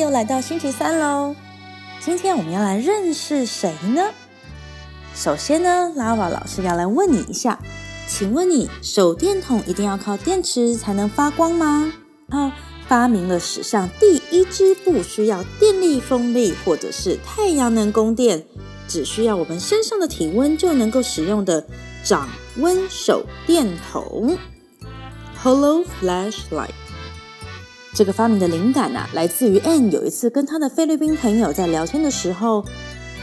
又来到星期三喽。今天我们要来认识谁呢？首先呢，拉瓦老师要来问你一下，请问你手电筒一定要靠电池才能发光吗？好，发明了史上第一支不需要电力、风力或者是太阳能供电，只需要我们身上的体温就能够使用的掌温手电筒 （Hollow Flashlight）。这个发明的灵感啊，来自于 Ann 有一次跟他的菲律宾朋友在聊天的时候，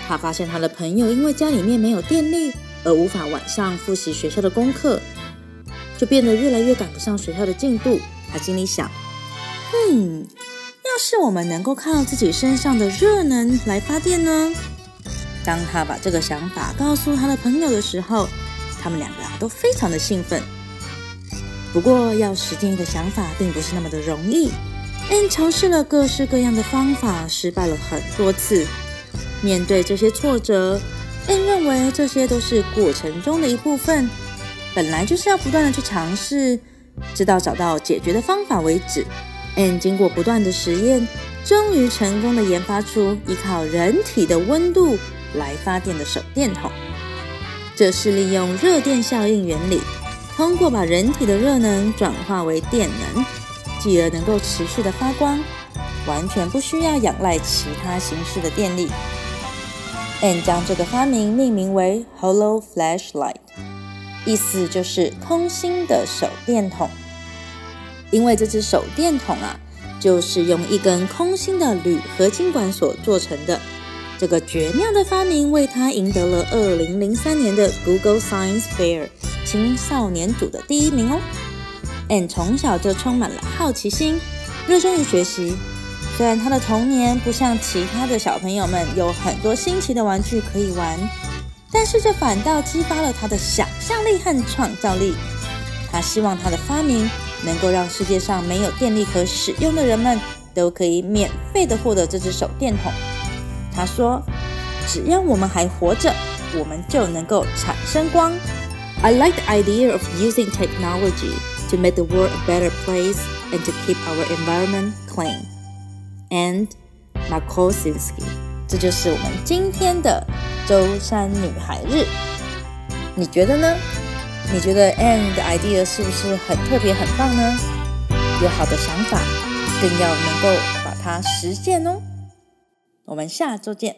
他发现他的朋友因为家里面没有电力，而无法晚上复习学校的功课，就变得越来越赶不上学校的进度。他心里想：嗯，要是我们能够靠自己身上的热能来发电呢？当他把这个想法告诉他的朋友的时候，他们两个啊都非常的兴奋。不过，要实践一个想法，并不是那么的容易。N 尝试了各式各样的方法，失败了很多次。面对这些挫折，N 认为这些都是过程中的一部分，本来就是要不断的去尝试，直到找到解决的方法为止。N 经过不断的实验，终于成功的研发出依靠人体的温度来发电的手电筒。这是利用热电效应原理。通过把人体的热能转化为电能，继而能够持续的发光，完全不需要仰赖其他形式的电力。And 将这个发明命名为 Hollow Flashlight，意思就是空心的手电筒。因为这只手电筒啊，就是用一根空心的铝合金管所做成的。这个绝妙的发明为他赢得了2003年的 Google Science Fair。青少年组的第一名哦。Anne 从小就充满了好奇心，热衷于学习。虽然他的童年不像其他的小朋友们有很多新奇的玩具可以玩，但是这反倒激发了他的想象力和创造力。他希望他的发明能够让世界上没有电力可使用的人们都可以免费的获得这只手电筒。他说：“只要我们还活着，我们就能够产生光。” I like the idea of using technology to make the world a better place and to keep our environment clean. And Makosinski，这就是我们今天的舟山女孩日。你觉得呢？你觉得 Anne 的 idea 是不是很特别、很棒呢？有好的想法，更要能够把它实践哦。我们下周见。